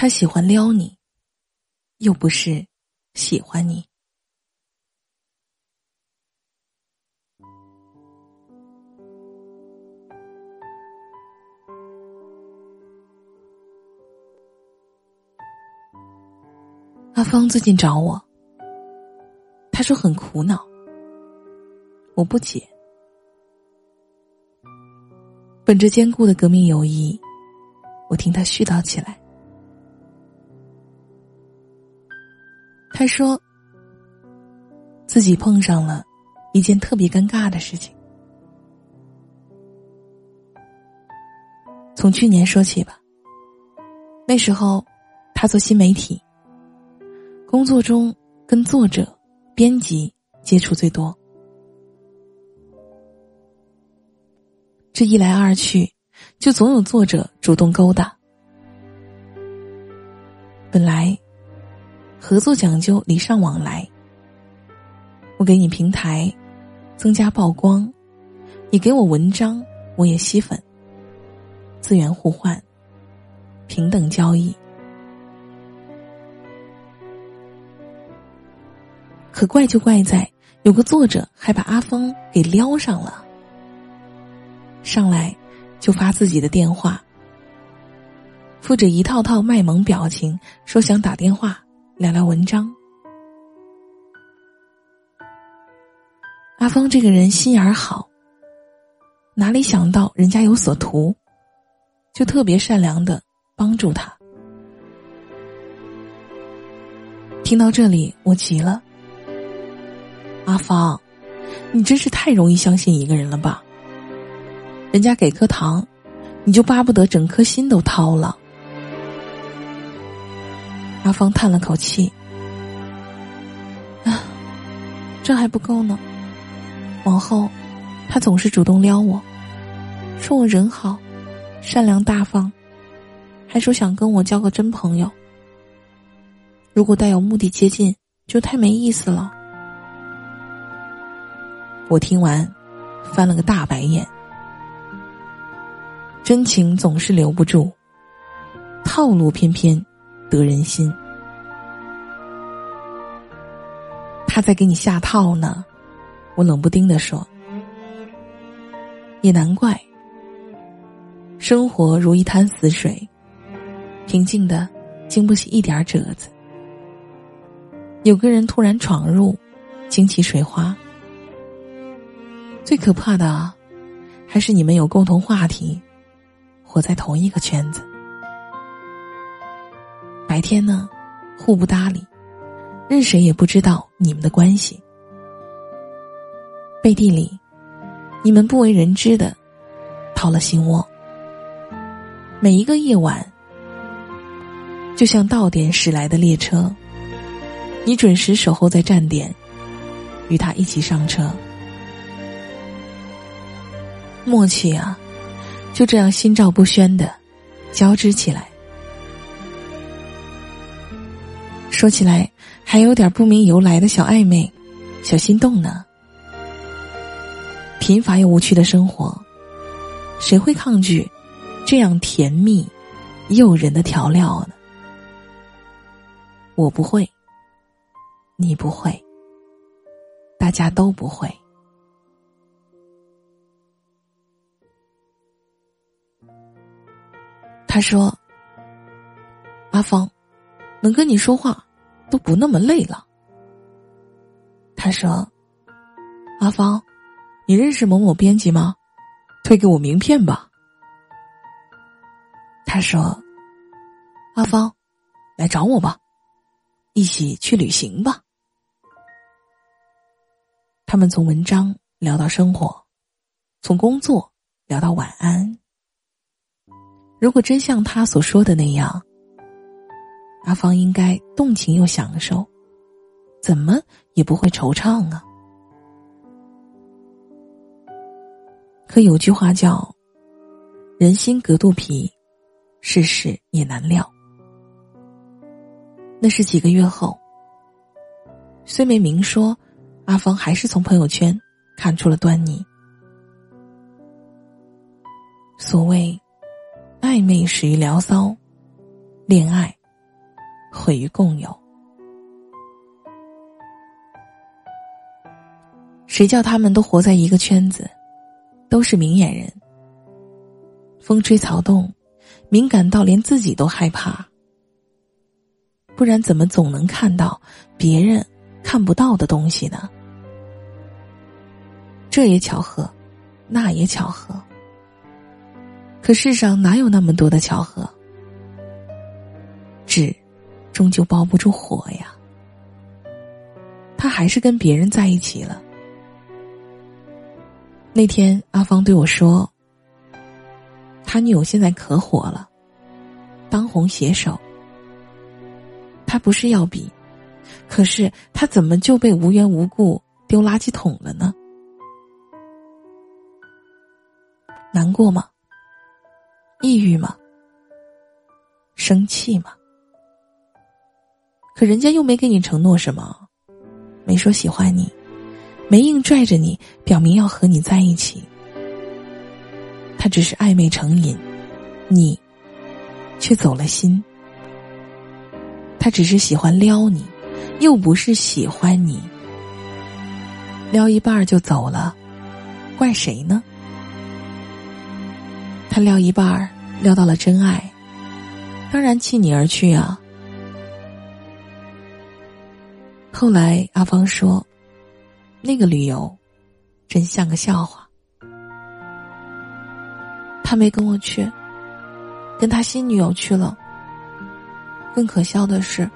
他喜欢撩你，又不是喜欢你。阿芳最近找我，他说很苦恼，我不解。本着坚固的革命友谊，我听他絮叨起来。他说自己碰上了一件特别尴尬的事情。从去年说起吧，那时候他做新媒体。工作中跟作者、编辑接触最多，这一来二去，就总有作者主动勾搭。本来合作讲究礼尚往来，我给你平台，增加曝光；你给我文章，我也吸粉。资源互换，平等交易。可怪就怪在，有个作者还把阿峰给撩上了。上来就发自己的电话，附着一套套卖萌表情，说想打电话聊聊文章。阿芳这个人心眼好，哪里想到人家有所图，就特别善良的帮助他。听到这里，我急了。阿芳，你真是太容易相信一个人了吧？人家给颗糖，你就巴不得整颗心都掏了。阿芳叹了口气，啊，这还不够呢。往后，他总是主动撩我，说我人好、善良大方，还说想跟我交个真朋友。如果带有目的接近，就太没意思了。我听完，翻了个大白眼。真情总是留不住，套路偏偏得人心。他在给你下套呢，我冷不丁的说。也难怪，生活如一滩死水，平静的经不起一点褶子。有个人突然闯入，惊起水花。最可怕的，还是你们有共同话题，活在同一个圈子。白天呢，互不搭理，任谁也不知道你们的关系。背地里，你们不为人知的掏了心窝。每一个夜晚，就像到点驶来的列车，你准时守候在站点，与他一起上车。默契啊，就这样心照不宣的交织起来。说起来还有点不明由来的小暧昧、小心动呢。贫乏又无趣的生活，谁会抗拒这样甜蜜、诱人的调料呢？我不会，你不会，大家都不会。他说：“阿芳，能跟你说话都不那么累了。”他说：“阿芳，你认识某某编辑吗？推给我名片吧。”他说：“阿芳，来找我吧，一起去旅行吧。”他们从文章聊到生活，从工作聊到晚安。如果真像他所说的那样，阿芳应该动情又享受，怎么也不会惆怅啊。可有句话叫“人心隔肚皮，世事也难料”。那是几个月后，虽没明说，阿芳还是从朋友圈看出了端倪。所谓。暧昧始于聊骚，恋爱毁于共有。谁叫他们都活在一个圈子，都是明眼人，风吹草动，敏感到连自己都害怕。不然怎么总能看到别人看不到的东西呢？这也巧合，那也巧合。可世上哪有那么多的巧合？纸，终究包不住火呀。他还是跟别人在一起了。那天阿芳对我说：“他女友现在可火了，当红写手。他不是要比，可是他怎么就被无缘无故丢垃圾桶了呢？难过吗？抑郁吗？生气吗？可人家又没给你承诺什么，没说喜欢你。”没硬拽着你，表明要和你在一起。他只是暧昧成瘾，你却走了心。他只是喜欢撩你，又不是喜欢你。撩一半就走了，怪谁呢？他撩一半撩到了真爱，当然弃你而去啊。后来阿芳说。那个旅游，真像个笑话。他没跟我去，跟他新女友去了。更可笑的是，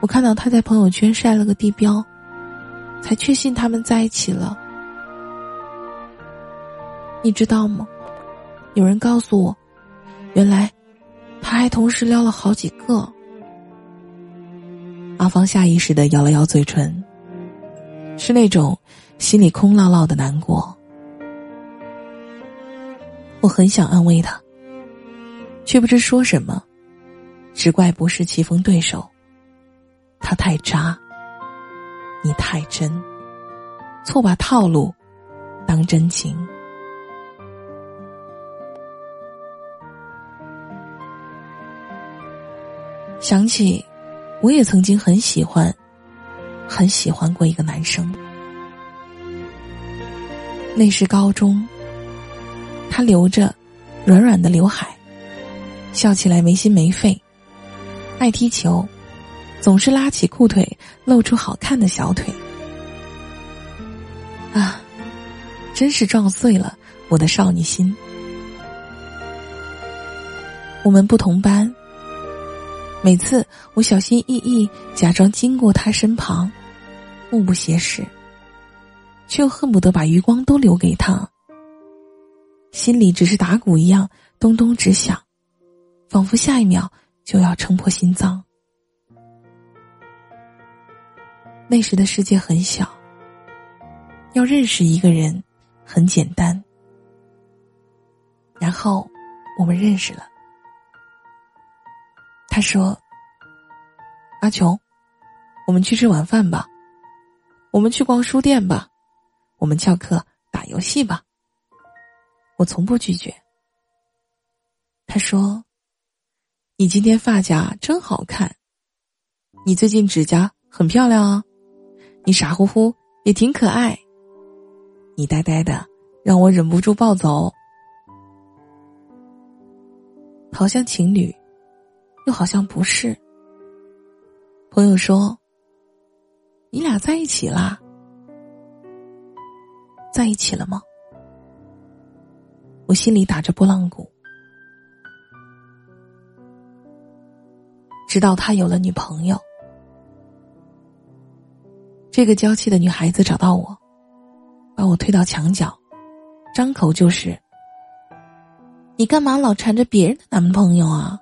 我看到他在朋友圈晒了个地标，才确信他们在一起了。你知道吗？有人告诉我，原来他还同时撩了好几个。阿芳下意识的咬了咬嘴唇。是那种心里空落落的难过，我很想安慰他，却不知说什么，只怪不是棋逢对手。他太渣，你太真，错把套路当真情。想起，我也曾经很喜欢。很喜欢过一个男生，那是高中。他留着软软的刘海，笑起来没心没肺，爱踢球，总是拉起裤腿露出好看的小腿。啊，真是撞碎了我的少女心。我们不同班，每次我小心翼翼假装经过他身旁。目不斜视，却又恨不得把余光都留给他。心里只是打鼓一样咚咚直响，仿佛下一秒就要撑破心脏。那时的世界很小，要认识一个人很简单。然后我们认识了。他说：“阿琼，我们去吃晚饭吧。”我们去逛书店吧，我们翘课打游戏吧。我从不拒绝。他说：“你今天发夹真好看，你最近指甲很漂亮啊，你傻乎乎也挺可爱，你呆呆的让我忍不住暴走，好像情侣，又好像不是。”朋友说。你俩在一起啦？在一起了吗？我心里打着拨浪鼓，直到他有了女朋友。这个娇气的女孩子找到我，把我推到墙角，张口就是：“你干嘛老缠着别人的男朋友啊？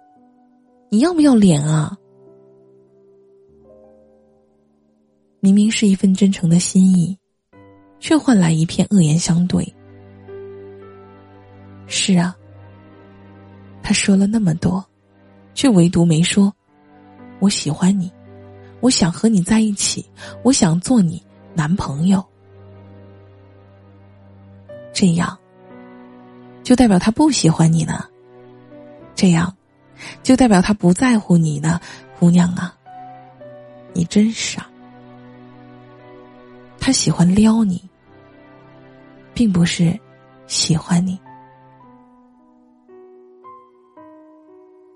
你要不要脸啊？”明明是一份真诚的心意，却换来一片恶言相对。是啊，他说了那么多，却唯独没说“我喜欢你，我想和你在一起，我想做你男朋友”。这样，就代表他不喜欢你呢？这样，就代表他不在乎你呢，姑娘啊！你真傻。他喜欢撩你，并不是喜欢你。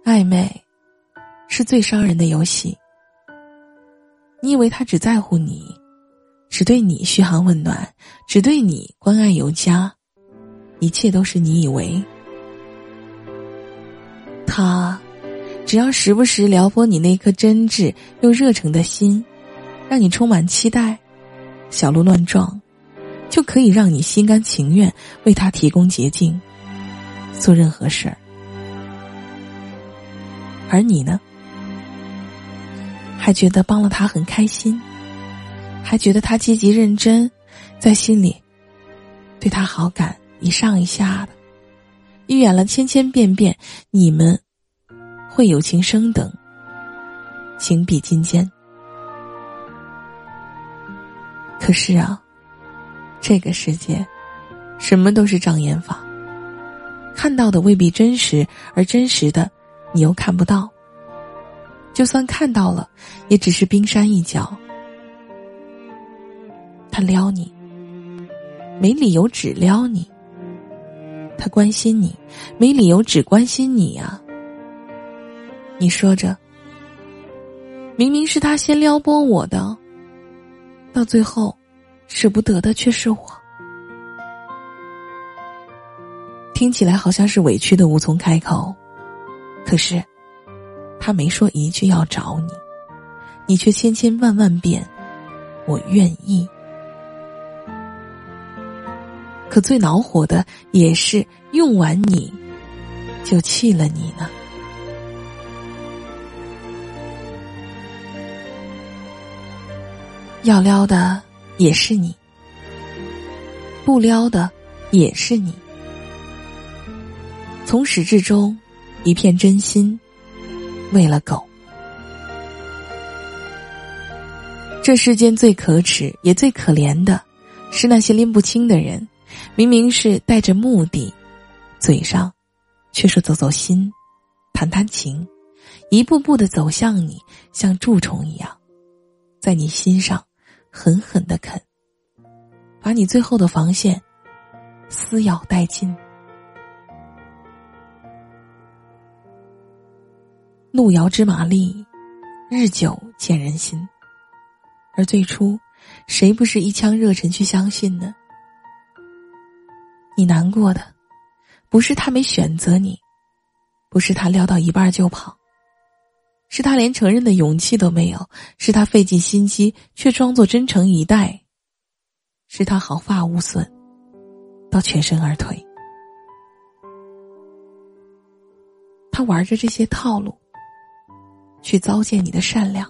暧昧是最伤人的游戏。你以为他只在乎你，只对你嘘寒问暖，只对你关爱有加，一切都是你以为。他只要时不时撩拨你那颗真挚又热诚的心，让你充满期待，小鹿乱撞，就可以让你心甘情愿为他提供捷径，做任何事儿。而你呢，还觉得帮了他很开心，还觉得他积极认真，在心里对他好感一上一下的，预演了千千遍遍，你们。会有情生等，情比金坚。可是啊，这个世界，什么都是障眼法，看到的未必真实，而真实的，你又看不到。就算看到了，也只是冰山一角。他撩你，没理由只撩你；他关心你，没理由只关心你呀。你说着，明明是他先撩拨我的，到最后，舍不得的却是我。听起来好像是委屈的无从开口，可是，他没说一句要找你，你却千千万万遍，我愿意。可最恼火的也是用完你，就弃了你呢。要撩的也是你，不撩的也是你。从始至终，一片真心，为了狗。这世间最可耻也最可怜的，是那些拎不清的人，明明是带着目的，嘴上却说走走心，谈谈情，一步步的走向你，像蛀虫一样，在你心上。狠狠的啃，把你最后的防线撕咬殆尽。路遥知马力，日久见人心。而最初，谁不是一腔热忱去相信呢？你难过的，不是他没选择你，不是他撩到一半就跑。是他连承认的勇气都没有，是他费尽心机却装作真诚以待，是他毫发无损，到全身而退。他玩着这些套路，去糟践你的善良，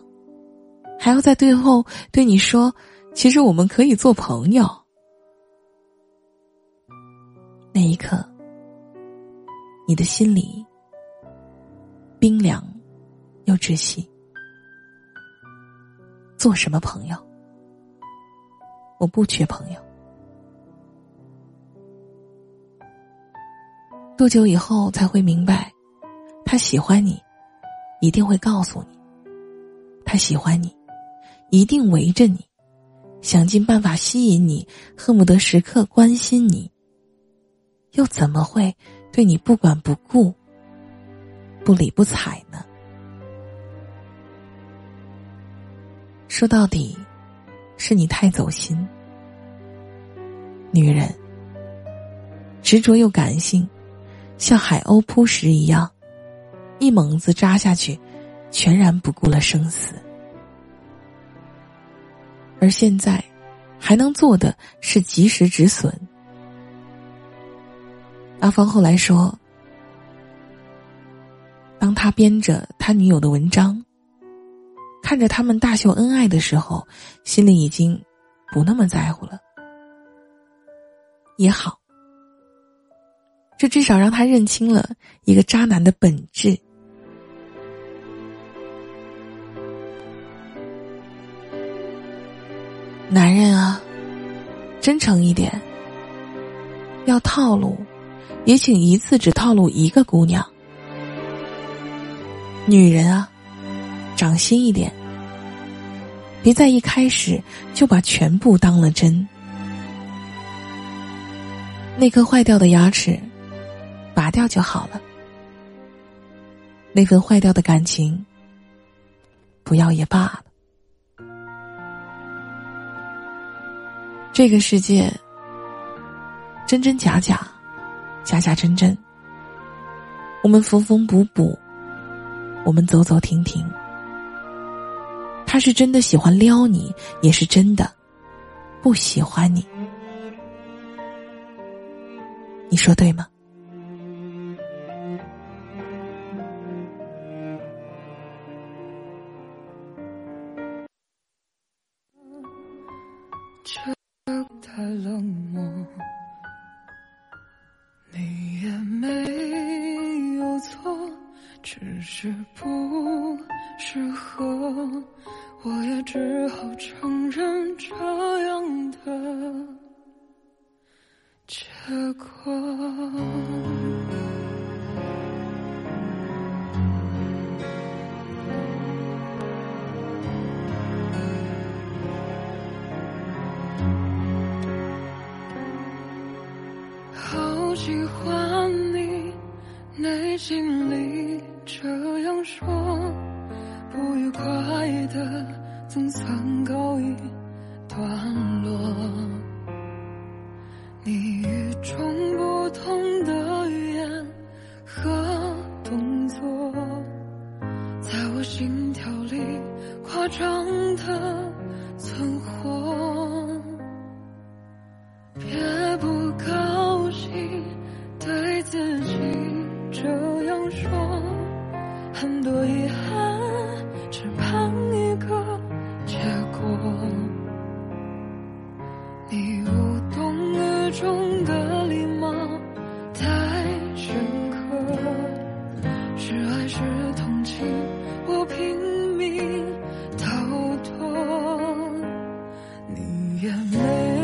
还要在最后对你说：“其实我们可以做朋友。”那一刻，你的心里冰凉。又窒息，做什么朋友？我不缺朋友。多久以后才会明白，他喜欢你，一定会告诉你；他喜欢你，一定围着你，想尽办法吸引你，恨不得时刻关心你。又怎么会对你不管不顾、不理不睬呢？说到底，是你太走心。女人执着又感性，像海鸥扑食一样，一猛子扎下去，全然不顾了生死。而现在，还能做的是及时止损。阿芳后来说，当他编着他女友的文章。看着他们大秀恩爱的时候，心里已经不那么在乎了。也好，这至少让他认清了一个渣男的本质。男人啊，真诚一点。要套路，也请一次只套路一个姑娘。女人啊。长心一点，别在一开始就把全部当了真。那颗坏掉的牙齿，拔掉就好了。那份坏掉的感情，不要也罢了。这个世界，真真假假，假假真真。我们缝缝补补，我们走走停停。他是真的喜欢撩你，也是真的不喜欢你。你说对吗？只好承认这样的结果。好喜欢你，内心里这样说，不愉快的总算告一段落。你雨中你也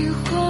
喜欢